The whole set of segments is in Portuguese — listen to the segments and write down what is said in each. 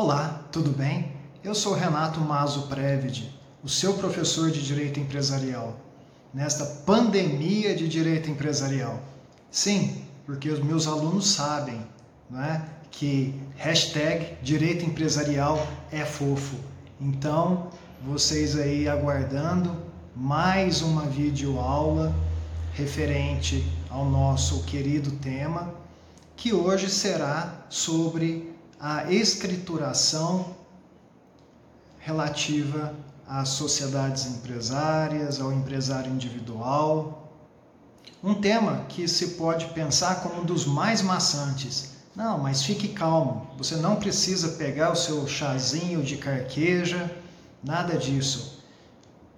Olá, tudo bem? Eu sou Renato Mazo Previd, o seu professor de Direito Empresarial, nesta pandemia de Direito Empresarial. Sim, porque os meus alunos sabem não é, que hashtag Direito Empresarial é fofo. Então, vocês aí aguardando mais uma videoaula referente ao nosso querido tema, que hoje será sobre a escrituração relativa às sociedades empresárias, ao empresário individual. Um tema que se pode pensar como um dos mais maçantes. Não, mas fique calmo, você não precisa pegar o seu chazinho de carqueja, nada disso.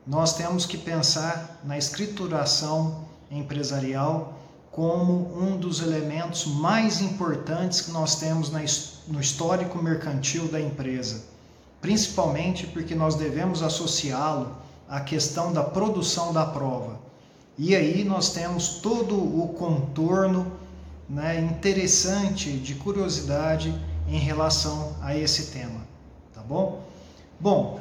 Nós temos que pensar na escrituração empresarial como um dos elementos mais importantes que nós temos no histórico mercantil da empresa, principalmente porque nós devemos associá-lo à questão da produção da prova. E aí nós temos todo o contorno né, interessante de curiosidade em relação a esse tema, tá bom? Bom,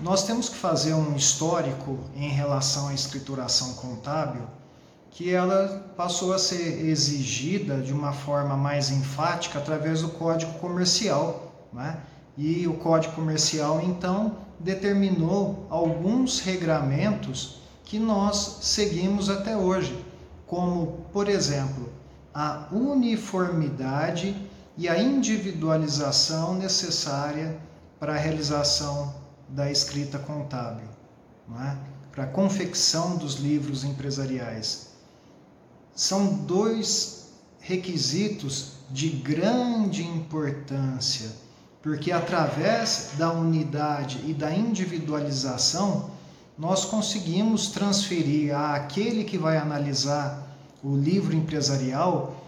nós temos que fazer um histórico em relação à escrituração contábil que ela passou a ser exigida de uma forma mais enfática através do Código Comercial. Né? E o Código Comercial, então, determinou alguns regramentos que nós seguimos até hoje, como, por exemplo, a uniformidade e a individualização necessária para a realização da escrita contábil, é? para a confecção dos livros empresariais são dois requisitos de grande importância, porque através da unidade e da individualização, nós conseguimos transferir àquele que vai analisar o livro empresarial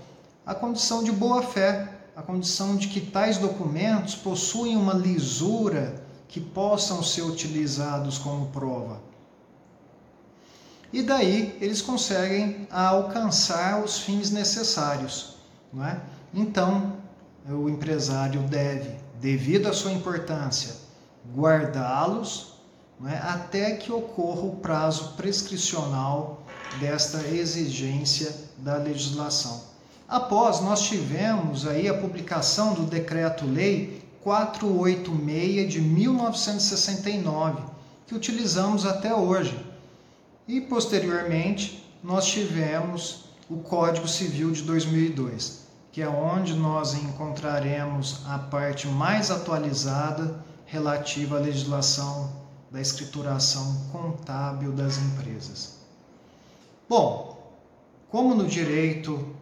a condição de boa fé, a condição de que tais documentos possuem uma lisura que possam ser utilizados como prova. E daí eles conseguem alcançar os fins necessários. Não é? Então, o empresário deve, devido à sua importância, guardá-los é? até que ocorra o prazo prescricional desta exigência da legislação. Após, nós tivemos aí a publicação do Decreto-Lei 486 de 1969, que utilizamos até hoje e posteriormente nós tivemos o Código Civil de 2002, que é onde nós encontraremos a parte mais atualizada relativa à legislação da escrituração contábil das empresas. Bom, como no direito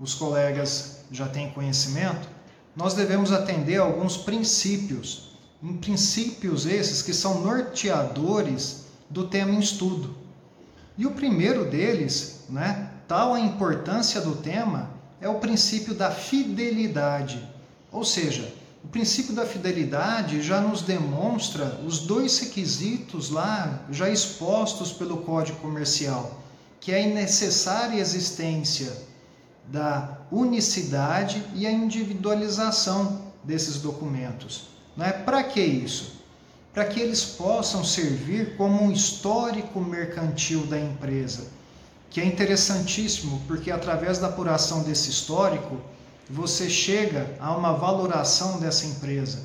os colegas já têm conhecimento, nós devemos atender a alguns princípios, em princípios esses que são norteadores do tema em estudo. E o primeiro deles, né, tal a importância do tema, é o princípio da fidelidade. Ou seja, o princípio da fidelidade já nos demonstra os dois requisitos lá já expostos pelo Código Comercial, que é a necessária existência da unicidade e a individualização desses documentos. Né? Para que isso? Para que eles possam servir como um histórico mercantil da empresa, que é interessantíssimo, porque através da apuração desse histórico, você chega a uma valoração dessa empresa.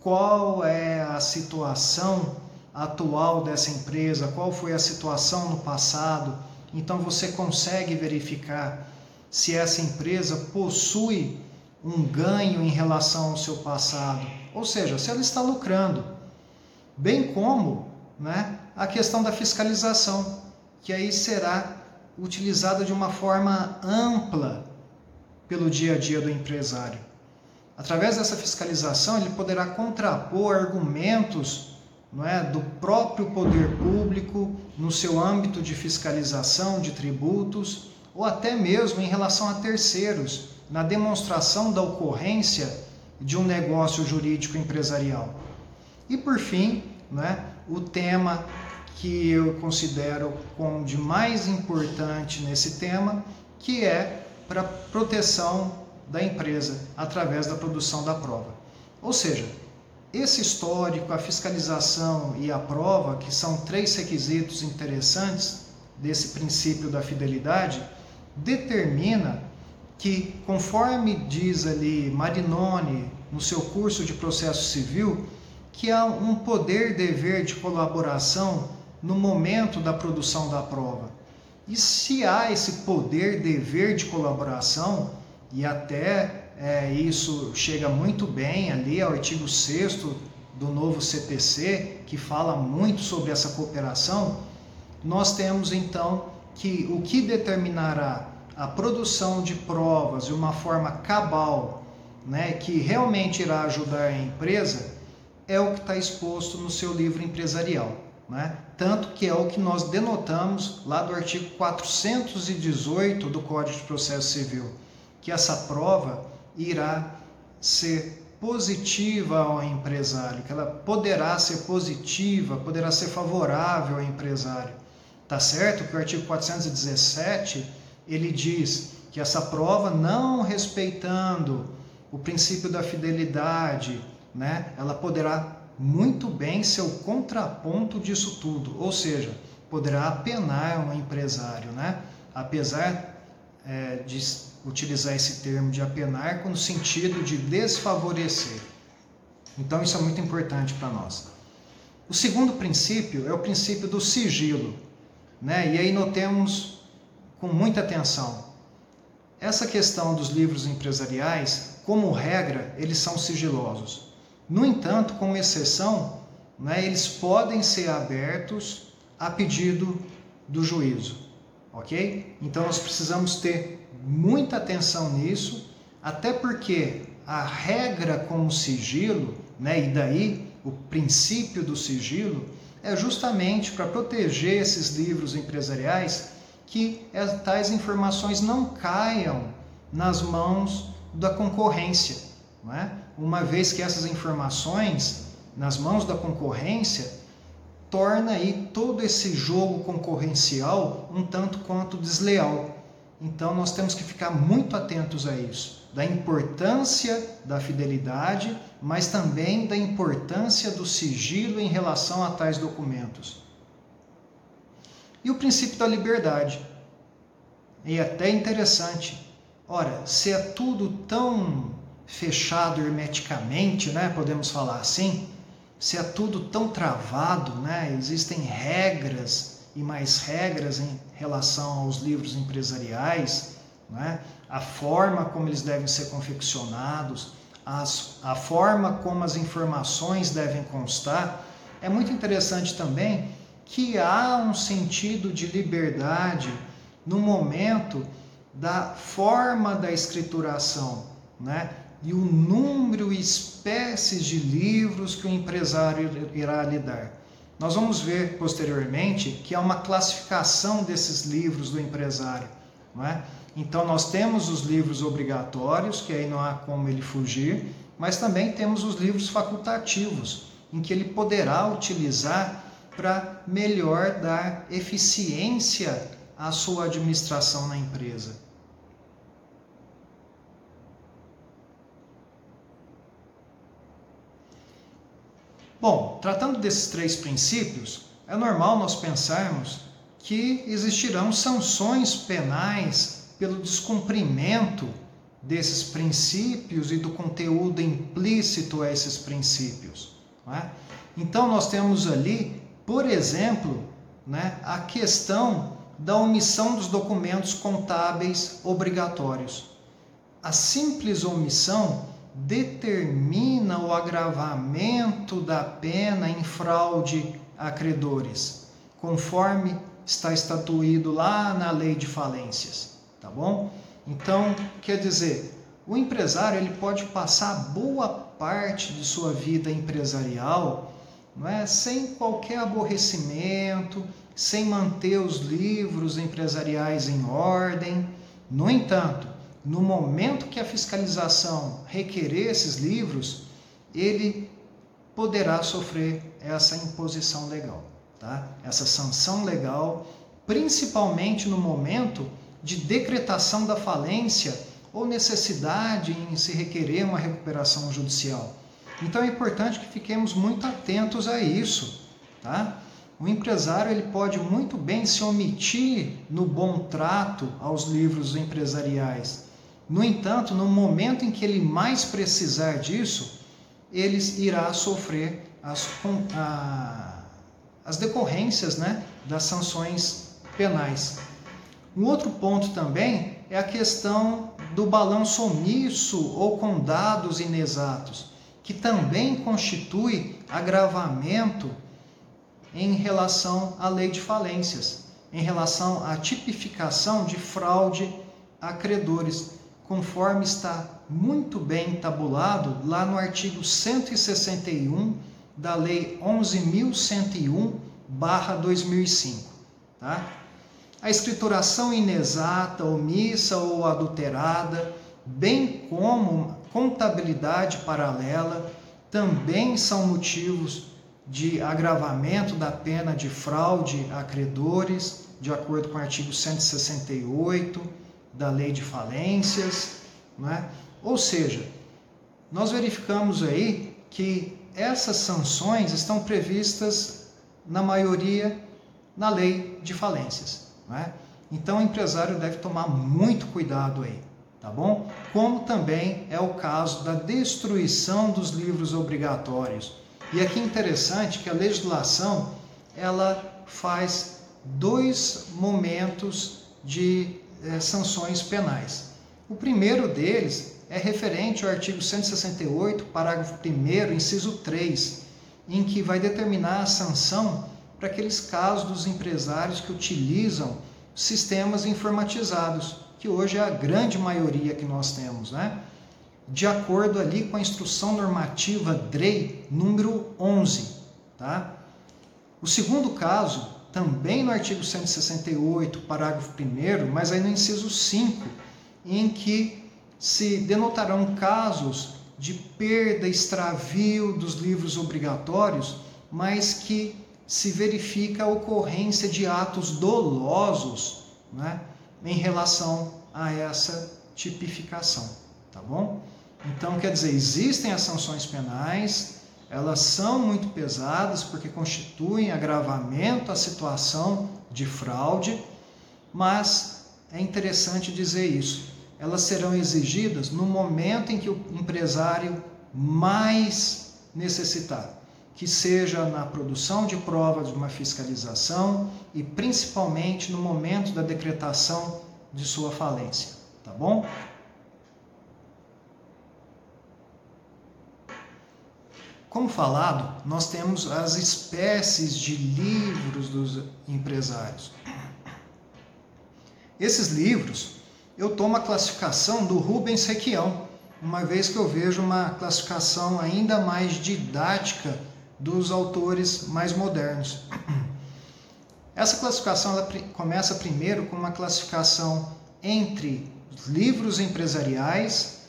Qual é a situação atual dessa empresa? Qual foi a situação no passado? Então você consegue verificar se essa empresa possui um ganho em relação ao seu passado, ou seja, se ela está lucrando bem como né, a questão da fiscalização, que aí será utilizada de uma forma ampla pelo dia a dia do empresário. Através dessa fiscalização, ele poderá contrapor argumentos não é, do próprio poder público no seu âmbito de fiscalização de tributos ou até mesmo em relação a terceiros, na demonstração da ocorrência de um negócio jurídico empresarial. E por fim, né, o tema que eu considero como de mais importante nesse tema, que é para proteção da empresa através da produção da prova. Ou seja, esse histórico, a fiscalização e a prova, que são três requisitos interessantes desse princípio da fidelidade, determina que, conforme diz ali Marinoni no seu curso de processo civil, que há um poder dever de colaboração no momento da produção da prova. E se há esse poder dever de colaboração, e até é, isso chega muito bem ali ao artigo 6 do novo CPC, que fala muito sobre essa cooperação, nós temos então que o que determinará a produção de provas de uma forma cabal, né, que realmente irá ajudar a empresa, é o que está exposto no seu livro empresarial. Né? Tanto que é o que nós denotamos lá do artigo 418 do Código de Processo Civil, que essa prova irá ser positiva ao empresário, que ela poderá ser positiva, poderá ser favorável ao empresário. Tá certo que o artigo 417 ele diz que essa prova não respeitando o princípio da fidelidade, né, ela poderá muito bem ser o contraponto disso tudo, ou seja, poderá apenar um empresário, né? apesar é, de utilizar esse termo de apenar com o sentido de desfavorecer. Então isso é muito importante para nós. O segundo princípio é o princípio do sigilo, né? E aí notemos com muita atenção. Essa questão dos livros empresariais, como regra, eles são sigilosos. No entanto, com exceção, né, eles podem ser abertos a pedido do juízo, ok? Então nós precisamos ter muita atenção nisso, até porque a regra com o sigilo, né, e daí o princípio do sigilo, é justamente para proteger esses livros empresariais que tais informações não caiam nas mãos da concorrência. Não é? Uma vez que essas informações nas mãos da concorrência torna aí todo esse jogo concorrencial um tanto quanto desleal. Então nós temos que ficar muito atentos a isso, da importância da fidelidade, mas também da importância do sigilo em relação a tais documentos. E o princípio da liberdade. E até interessante. Ora, se é tudo tão fechado hermeticamente, né? Podemos falar assim. Se é tudo tão travado, né? Existem regras e mais regras em relação aos livros empresariais, né? A forma como eles devem ser confeccionados, as, a forma como as informações devem constar. É muito interessante também que há um sentido de liberdade no momento da forma da escrituração, né? E o número e espécies de livros que o empresário irá lhe dar. Nós vamos ver posteriormente que há uma classificação desses livros do empresário. Não é? Então, nós temos os livros obrigatórios, que aí não há como ele fugir, mas também temos os livros facultativos, em que ele poderá utilizar para melhor dar eficiência à sua administração na empresa. Bom, tratando desses três princípios, é normal nós pensarmos que existirão sanções penais pelo descumprimento desses princípios e do conteúdo implícito a esses princípios. É? Então, nós temos ali, por exemplo, né, a questão da omissão dos documentos contábeis obrigatórios. A simples omissão determina o agravamento da pena em fraude a credores, conforme está estatuído lá na lei de falências, tá bom? Então, quer dizer, o empresário ele pode passar boa parte de sua vida empresarial não é, sem qualquer aborrecimento, sem manter os livros empresariais em ordem. No entanto, no momento que a fiscalização requerer esses livros, ele poderá sofrer essa imposição legal, tá? essa sanção legal, principalmente no momento de decretação da falência ou necessidade em se requerer uma recuperação judicial. Então é importante que fiquemos muito atentos a isso, tá? O empresário ele pode muito bem se omitir no bom trato aos livros empresariais. No entanto, no momento em que ele mais precisar disso, ele irá sofrer as, a, as decorrências né, das sanções penais. Um outro ponto também é a questão do balanço omisso ou com dados inexatos, que também constitui agravamento em relação à lei de falências, em relação à tipificação de fraude a credores, conforme está muito bem tabulado lá no artigo 161 da Lei 11.101/2005, tá? A escrituração inexata, omissa ou adulterada, bem como contabilidade paralela, também são motivos de agravamento da pena de fraude a credores, de acordo com o artigo 168 da Lei de Falências. Né? Ou seja, nós verificamos aí que essas sanções estão previstas, na maioria, na Lei de Falências. Né? Então o empresário deve tomar muito cuidado aí, tá bom? Como também é o caso da destruição dos livros obrigatórios e aqui é interessante que a legislação ela faz dois momentos de é, sanções penais. O primeiro deles é referente ao artigo 168, parágrafo 1 inciso 3, em que vai determinar a sanção para aqueles casos dos empresários que utilizam sistemas informatizados, que hoje é a grande maioria que nós temos, né? de acordo ali com a instrução normativa DREI número 11, tá? O segundo caso, também no artigo 168, parágrafo 1 mas aí no inciso 5, em que se denotarão casos de perda, extravio dos livros obrigatórios, mas que se verifica a ocorrência de atos dolosos né, em relação a essa tipificação, tá bom? Então, quer dizer, existem as sanções penais, elas são muito pesadas porque constituem agravamento à situação de fraude, mas é interessante dizer isso. Elas serão exigidas no momento em que o empresário mais necessitar, que seja na produção de provas de uma fiscalização e principalmente no momento da decretação de sua falência, tá bom? Como falado, nós temos as espécies de livros dos empresários. Esses livros, eu tomo a classificação do Rubens Requião, uma vez que eu vejo uma classificação ainda mais didática dos autores mais modernos. Essa classificação ela começa primeiro com uma classificação entre livros empresariais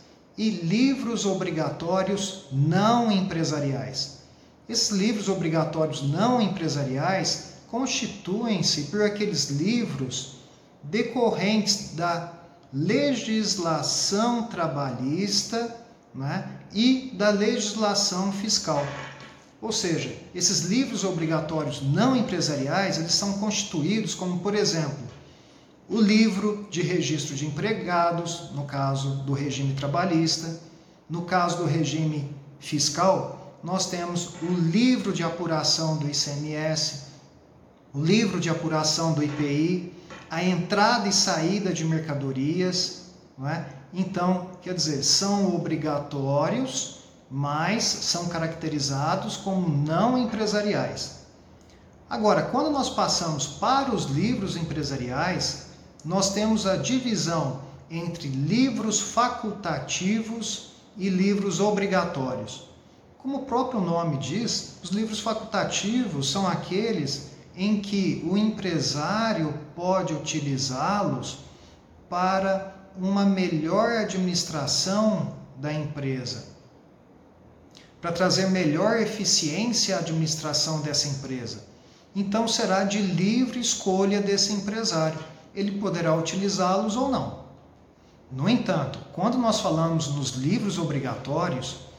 e livros obrigatórios não empresariais. Esses livros obrigatórios não empresariais constituem-se por aqueles livros decorrentes da legislação trabalhista né, e da legislação fiscal. Ou seja, esses livros obrigatórios não empresariais, eles são constituídos como, por exemplo, o livro de registro de empregados, no caso do regime trabalhista, no caso do regime fiscal, nós temos o livro de apuração do ICMS, o livro de apuração do IPI, a entrada e saída de mercadorias, não é? Então, quer dizer, são obrigatórios, mas são caracterizados como não empresariais. Agora, quando nós passamos para os livros empresariais, nós temos a divisão entre livros facultativos e livros obrigatórios. Como o próprio nome diz, os livros facultativos são aqueles em que o empresário pode utilizá-los para uma melhor administração da empresa, para trazer melhor eficiência à administração dessa empresa. Então será de livre escolha desse empresário ele poderá utilizá-los ou não. No entanto, quando nós falamos nos livros obrigatórios,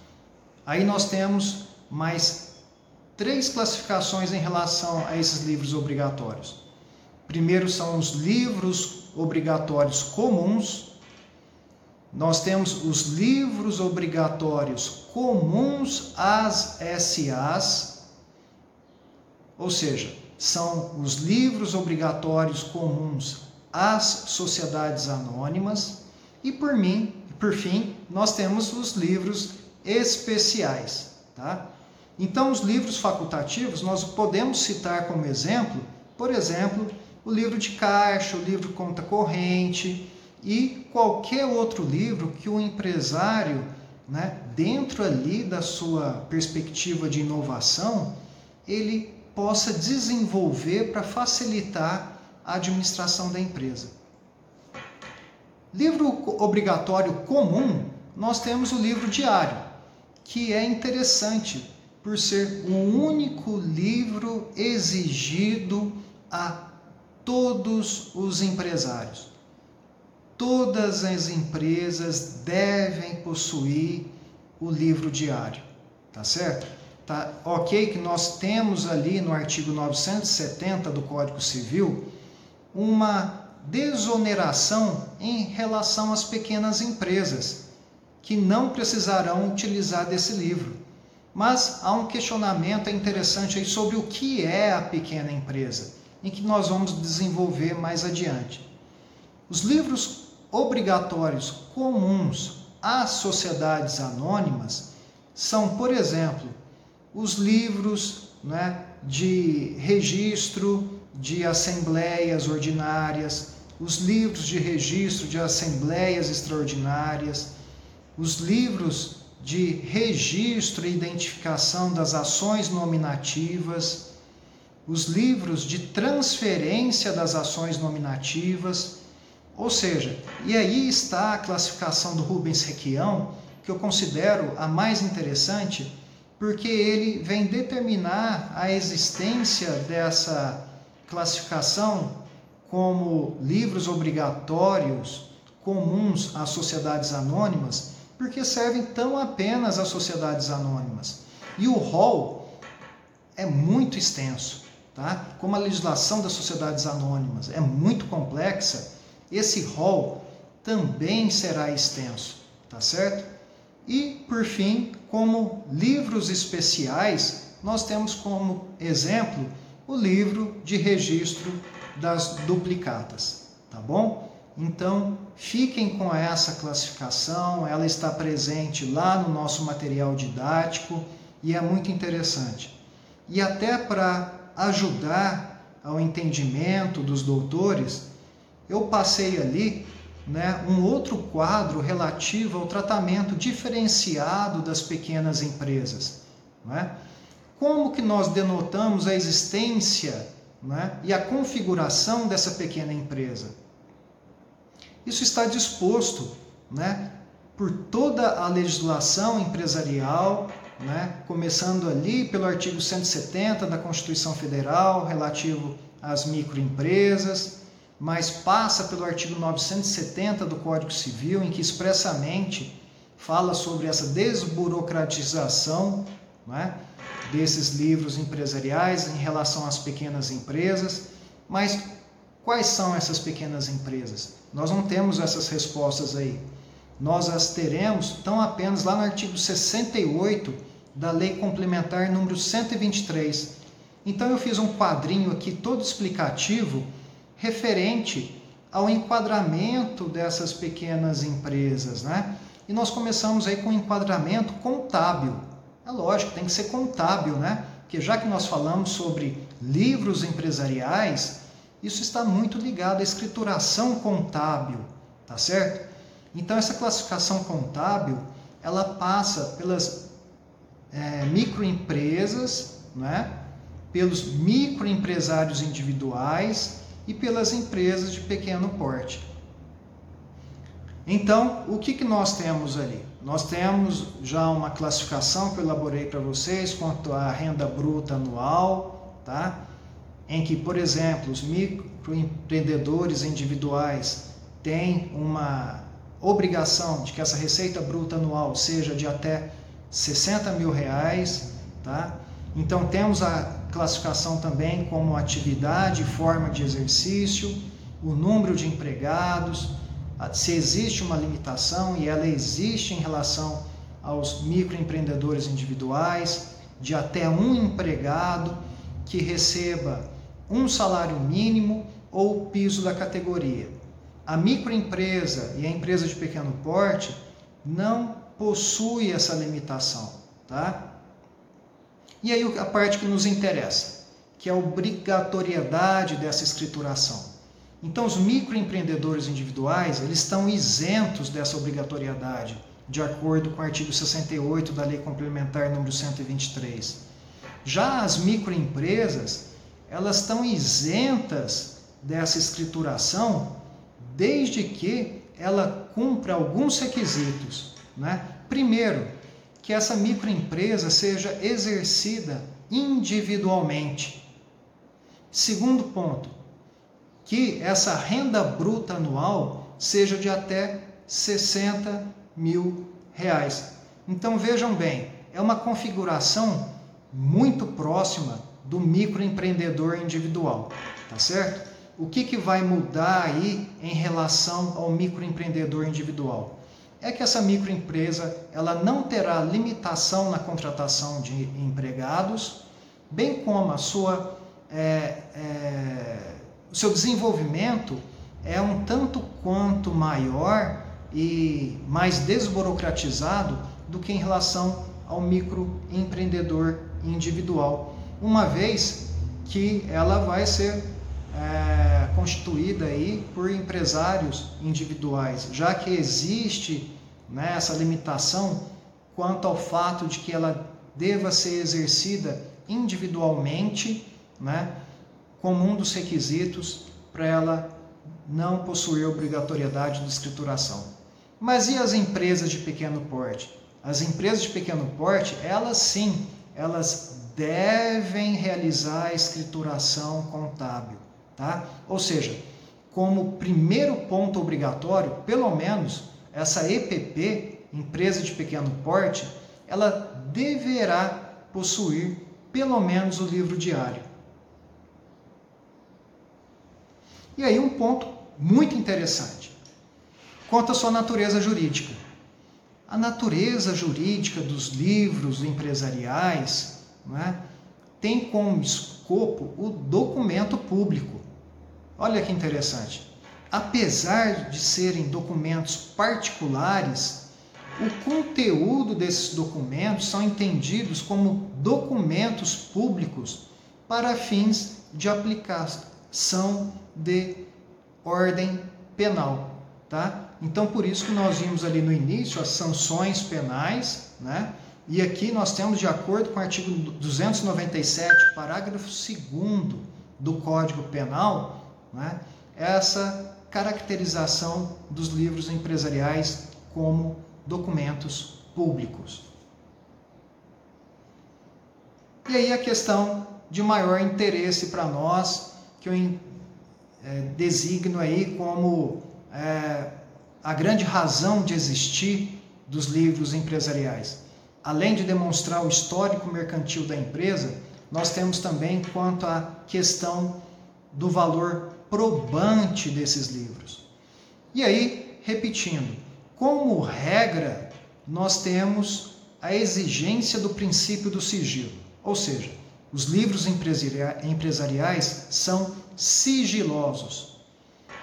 Aí nós temos mais três classificações em relação a esses livros obrigatórios. Primeiro são os livros obrigatórios comuns. Nós temos os livros obrigatórios comuns às SAs, ou seja, são os livros obrigatórios comuns às sociedades anônimas e por mim, por fim, nós temos os livros especiais, tá? Então, os livros facultativos nós podemos citar como exemplo, por exemplo, o livro de caixa, o livro conta corrente e qualquer outro livro que o empresário, né, dentro ali da sua perspectiva de inovação, ele possa desenvolver para facilitar a administração da empresa. Livro obrigatório comum, nós temos o livro diário, que é interessante por ser o único livro exigido a todos os empresários. Todas as empresas devem possuir o livro diário, tá certo? Tá ok que nós temos ali no artigo 970 do Código Civil uma desoneração em relação às pequenas empresas que não precisarão utilizar desse livro. Mas há um questionamento interessante aí sobre o que é a pequena empresa em que nós vamos desenvolver mais adiante. Os livros obrigatórios comuns às sociedades anônimas são, por exemplo, os livros né, de registro de assembleias ordinárias, os livros de registro de assembleias extraordinárias, os livros de registro e identificação das ações nominativas, os livros de transferência das ações nominativas, ou seja, e aí está a classificação do Rubens Requião, que eu considero a mais interessante, porque ele vem determinar a existência dessa classificação como livros obrigatórios comuns às sociedades anônimas, porque servem tão apenas às sociedades anônimas. E o rol é muito extenso. Tá? Como a legislação das sociedades anônimas é muito complexa, esse rol também será extenso, tá certo? E, por fim, como livros especiais, nós temos como exemplo o livro de registro das duplicatas, tá bom? Então, fiquem com essa classificação, ela está presente lá no nosso material didático e é muito interessante. E até para ajudar ao entendimento dos doutores, eu passei ali né, um outro quadro relativo ao tratamento diferenciado das pequenas empresas. Né? Como que nós denotamos a existência né, e a configuração dessa pequena empresa? Isso está disposto né, por toda a legislação empresarial né? começando ali pelo artigo 170 da Constituição Federal, relativo às microempresas, mas passa pelo artigo 970 do Código Civil, em que expressamente fala sobre essa desburocratização né? desses livros empresariais em relação às pequenas empresas. Mas quais são essas pequenas empresas? Nós não temos essas respostas aí. Nós as teremos tão apenas lá no artigo 68 da Lei Complementar número 123. Então eu fiz um quadrinho aqui todo explicativo referente ao enquadramento dessas pequenas empresas, né? E nós começamos aí com um enquadramento contábil. É lógico, tem que ser contábil, né? Porque já que nós falamos sobre livros empresariais, isso está muito ligado à escrituração contábil, tá certo? Então essa classificação contábil, ela passa pelas é, microempresas, né? pelos microempresários individuais e pelas empresas de pequeno porte. Então, o que, que nós temos ali? Nós temos já uma classificação que eu elaborei para vocês quanto à renda bruta anual, tá? em que, por exemplo, os microempreendedores individuais têm uma obrigação de que essa receita bruta anual seja de até 60 mil reais, tá? Então temos a classificação também como atividade, forma de exercício, o número de empregados, se existe uma limitação e ela existe em relação aos microempreendedores individuais, de até um empregado que receba um salário mínimo ou piso da categoria. A microempresa e a empresa de pequeno porte não possui essa limitação, tá? E aí a parte que nos interessa, que é a obrigatoriedade dessa escrituração. Então os microempreendedores individuais, eles estão isentos dessa obrigatoriedade, de acordo com o artigo 68 da Lei Complementar número 123. Já as microempresas, elas estão isentas dessa escrituração desde que ela cumpra alguns requisitos, né? Primeiro, que essa microempresa seja exercida individualmente. Segundo ponto, que essa renda bruta anual seja de até 60 mil reais. Então vejam bem, é uma configuração muito próxima do microempreendedor individual, tá certo? O que, que vai mudar aí em relação ao microempreendedor individual? É que essa microempresa ela não terá limitação na contratação de empregados, bem como a sua, é, é, o seu desenvolvimento é um tanto quanto maior e mais desburocratizado do que em relação ao microempreendedor individual, uma vez que ela vai ser é, constituída aí por empresários individuais, já que existe né, essa limitação quanto ao fato de que ela deva ser exercida individualmente, né, como um dos requisitos para ela não possuir obrigatoriedade de escrituração. Mas e as empresas de pequeno porte? As empresas de pequeno porte, elas sim, elas devem realizar a escrituração contábil tá? Ou seja, como primeiro ponto obrigatório, pelo menos essa EPP, empresa de pequeno porte, ela deverá possuir pelo menos o livro diário. E aí um ponto muito interessante. Quanto à sua natureza jurídica. A natureza jurídica dos livros empresariais né, tem como escopo o documento público. Olha que interessante. Apesar de serem documentos particulares, o conteúdo desses documentos são entendidos como documentos públicos para fins de aplicação de ordem penal, tá? Então por isso que nós vimos ali no início as sanções penais, né? E aqui nós temos de acordo com o artigo 297, parágrafo 2 do Código Penal, né? essa caracterização dos livros empresariais como documentos públicos. E aí a questão de maior interesse para nós, que eu é, designo aí como é, a grande razão de existir dos livros empresariais. Além de demonstrar o histórico mercantil da empresa, nós temos também quanto à questão do valor probante desses livros. E aí, repetindo, como regra, nós temos a exigência do princípio do sigilo, ou seja, os livros empresariais são sigilosos.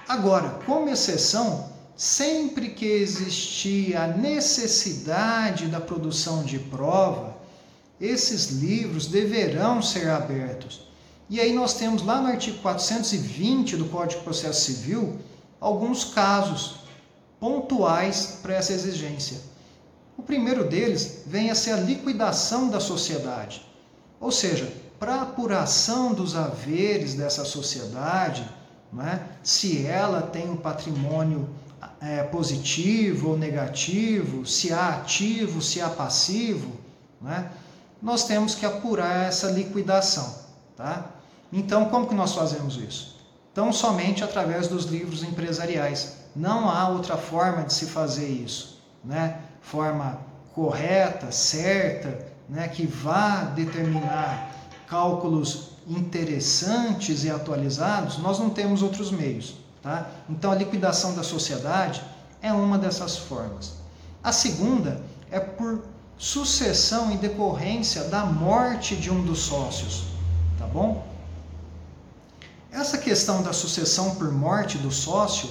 Agora, como exceção, sempre que existir a necessidade da produção de prova, esses livros deverão ser abertos e aí nós temos lá no artigo 420 do Código de Processo Civil alguns casos pontuais para essa exigência. O primeiro deles vem a ser a liquidação da sociedade. Ou seja, para apuração dos haveres dessa sociedade, né, se ela tem um patrimônio é, positivo ou negativo, se há ativo, se há passivo, né, nós temos que apurar essa liquidação. Tá? Então, como que nós fazemos isso? Então, somente através dos livros empresariais. Não há outra forma de se fazer isso, né? Forma correta, certa, né, que vá determinar cálculos interessantes e atualizados, nós não temos outros meios. Tá? Então, a liquidação da sociedade é uma dessas formas. A segunda é por sucessão em decorrência da morte de um dos sócios. Tá bom? Essa questão da sucessão por morte do sócio,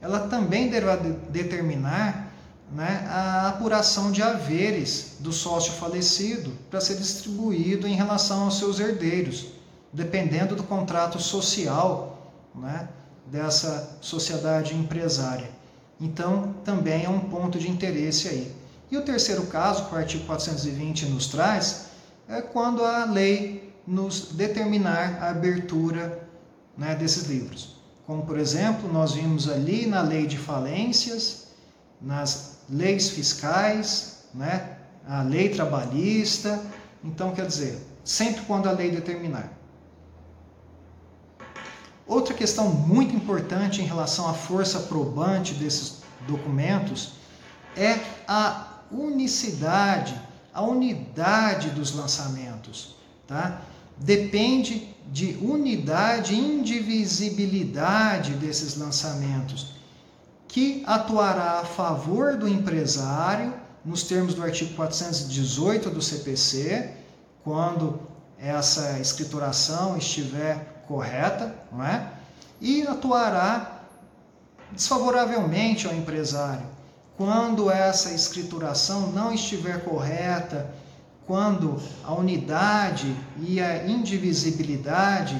ela também deverá determinar né, a apuração de haveres do sócio falecido para ser distribuído em relação aos seus herdeiros, dependendo do contrato social né, dessa sociedade empresária. Então, também é um ponto de interesse aí. E o terceiro caso, que o artigo 420 nos traz, é quando a lei nos determinar a abertura né, desses livros. Como, por exemplo, nós vimos ali na lei de falências, nas leis fiscais, né, a lei trabalhista. Então, quer dizer, sempre quando a lei determinar. Outra questão muito importante em relação à força probante desses documentos é a unicidade, a unidade dos lançamentos, tá? Depende de unidade e indivisibilidade desses lançamentos, que atuará a favor do empresário, nos termos do artigo 418 do CPC, quando essa escrituração estiver correta, não é? E atuará desfavoravelmente ao empresário quando essa escrituração não estiver correta, quando a unidade e a indivisibilidade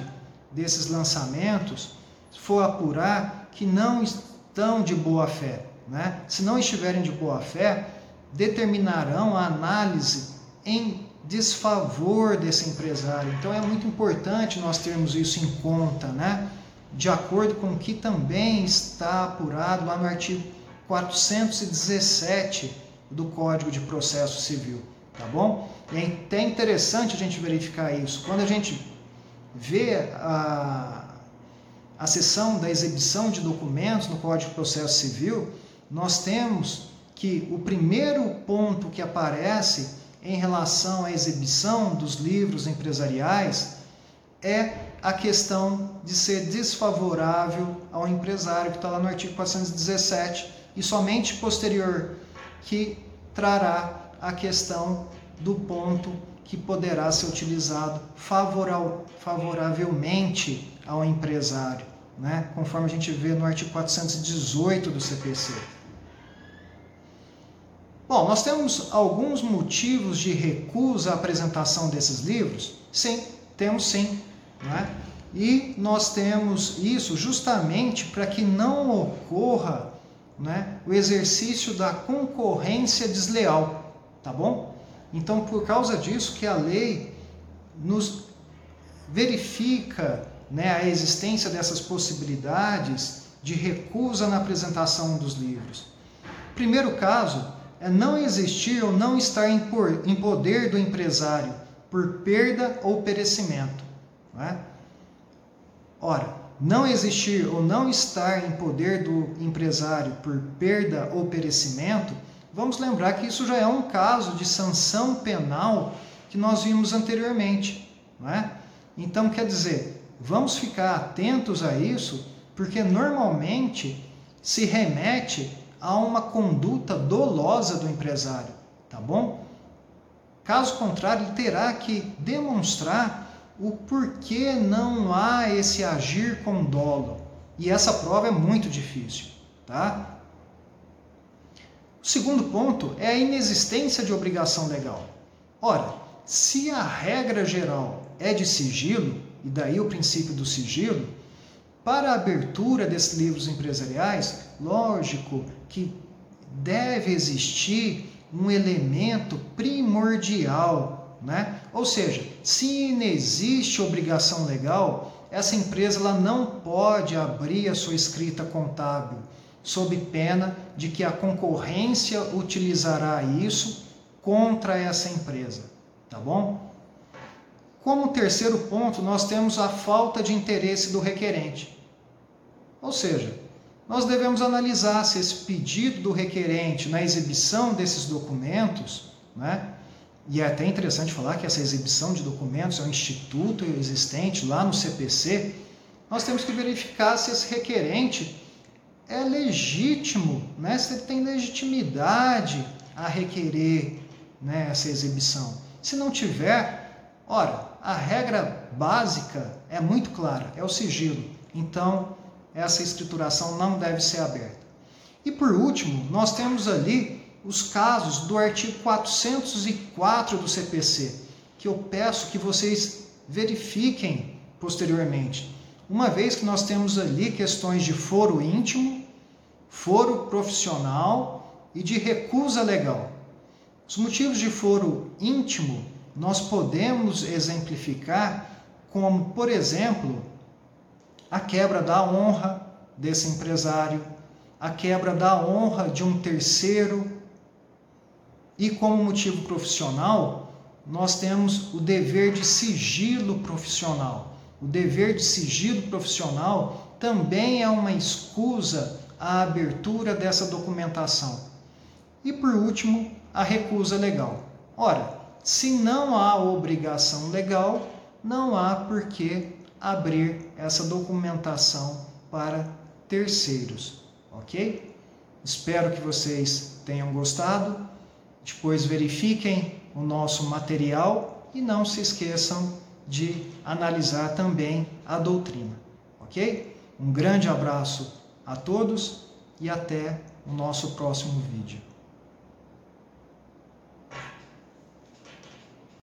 desses lançamentos for apurar que não estão de boa fé. Né? Se não estiverem de boa fé, determinarão a análise em desfavor desse empresário. Então é muito importante nós termos isso em conta, né? De acordo com o que também está apurado lá no artigo 417 do Código de Processo Civil, tá bom? E é até interessante a gente verificar isso. Quando a gente vê a, a seção da exibição de documentos no Código de Processo Civil, nós temos que o primeiro ponto que aparece em relação à exibição dos livros empresariais é a questão de ser desfavorável ao empresário, que está lá no artigo 417, e somente posterior que trará a questão do ponto que poderá ser utilizado favoravelmente ao empresário, né? conforme a gente vê no artigo 418 do CPC. Bom, nós temos alguns motivos de recusa à apresentação desses livros? Sim, temos sim. Né? E nós temos isso justamente para que não ocorra né, o exercício da concorrência desleal, tá bom? Então, por causa disso que a lei nos verifica né, a existência dessas possibilidades de recusa na apresentação dos livros. Primeiro caso, é não existir ou não estar em, por, em poder do empresário por perda ou perecimento. Não é? Ora, não existir ou não estar em poder do empresário por perda ou perecimento, vamos lembrar que isso já é um caso de sanção penal que nós vimos anteriormente. Não é? Então, quer dizer, vamos ficar atentos a isso, porque normalmente se remete a uma conduta dolosa do empresário, tá bom? Caso contrário, ele terá que demonstrar o porquê não há esse agir com dolo. E essa prova é muito difícil, tá? O segundo ponto é a inexistência de obrigação legal. Ora, se a regra geral é de sigilo, e daí o princípio do sigilo, para a abertura desses livros empresariais, lógico que deve existir um elemento primordial, né? Ou seja, se não existe obrigação legal, essa empresa ela não pode abrir a sua escrita contábil, sob pena de que a concorrência utilizará isso contra essa empresa, tá bom? Como terceiro ponto, nós temos a falta de interesse do requerente. Ou seja, nós devemos analisar se esse pedido do requerente na exibição desses documentos, né? E é até interessante falar que essa exibição de documentos é um instituto existente lá no CPC. Nós temos que verificar se esse requerente é legítimo, né? se ele tem legitimidade a requerer né, essa exibição. Se não tiver, ora, a regra básica é muito clara, é o sigilo. Então, essa escrituração não deve ser aberta. E por último, nós temos ali os casos do artigo 404 do CPC, que eu peço que vocês verifiquem posteriormente. Uma vez que nós temos ali questões de foro íntimo, foro profissional e de recusa legal. Os motivos de foro íntimo nós podemos exemplificar como, por exemplo, a quebra da honra desse empresário, a quebra da honra de um terceiro. E como motivo profissional, nós temos o dever de sigilo profissional. O dever de sigilo profissional também é uma escusa à abertura dessa documentação. E por último, a recusa legal. Ora, se não há obrigação legal, não há por que abrir essa documentação para terceiros, ok? Espero que vocês tenham gostado. Depois verifiquem o nosso material e não se esqueçam de analisar também a doutrina, ok? Um grande abraço a todos e até o nosso próximo vídeo.